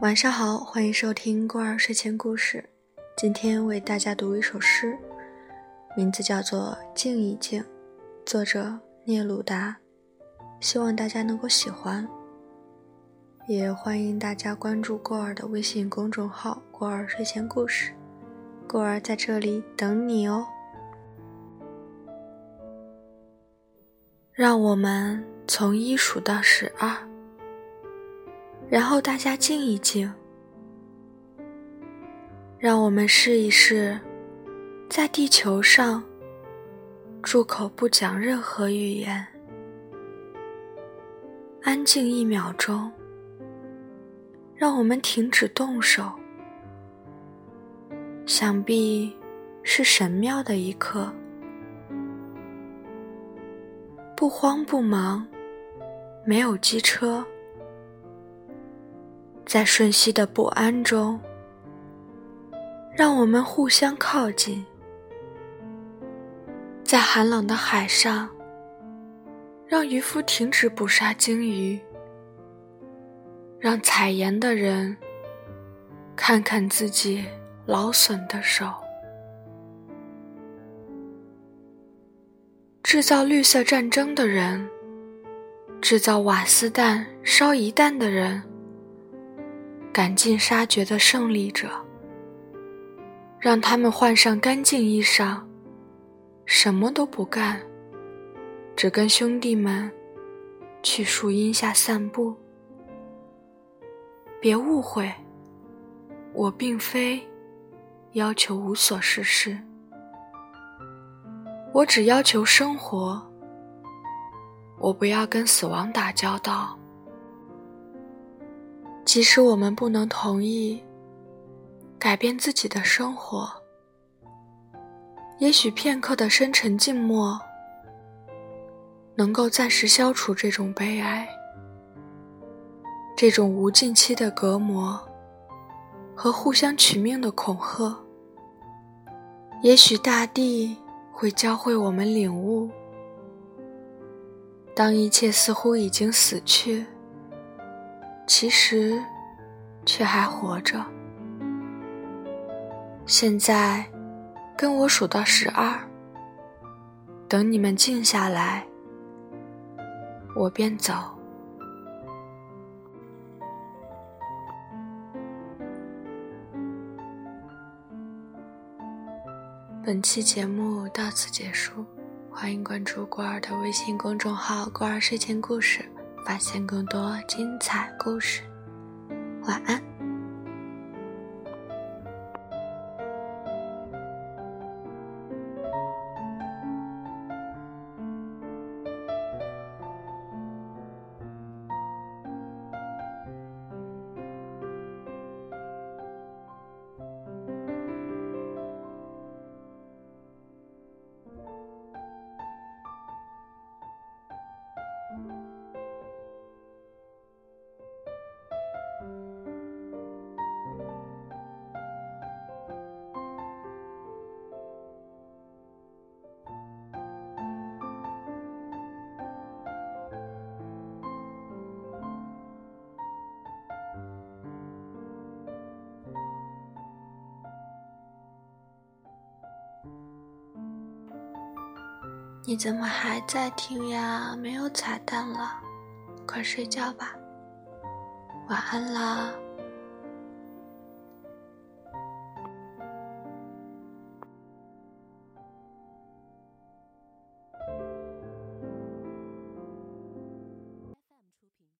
晚上好，欢迎收听孤儿睡前故事。今天为大家读一首诗，名字叫做《静一静》，作者聂鲁达。希望大家能够喜欢，也欢迎大家关注过儿的微信公众号“过儿睡前故事”，过儿在这里等你哦。让我们从一数到十二，然后大家静一静。让我们试一试，在地球上住口不讲任何语言。安静一秒钟，让我们停止动手。想必是神妙的一刻，不慌不忙，没有机车，在瞬息的不安中，让我们互相靠近，在寒冷的海上。让渔夫停止捕杀鲸鱼，让采盐的人看看自己劳损的手。制造绿色战争的人，制造瓦斯弹烧一弹的人，赶尽杀绝的胜利者，让他们换上干净衣裳，什么都不干。只跟兄弟们去树荫下散步。别误会，我并非要求无所事事，我只要求生活。我不要跟死亡打交道，即使我们不能同意改变自己的生活，也许片刻的深沉静默。能够暂时消除这种悲哀，这种无尽期的隔膜和互相取命的恐吓。也许大地会教会我们领悟：当一切似乎已经死去，其实却还活着。现在，跟我数到十二，等你们静下来。我便走。本期节目到此结束，欢迎关注过儿的微信公众号“过儿睡前故事”，发现更多精彩故事。晚安。你怎么还在听呀？没有彩蛋了，快睡觉吧，晚安啦。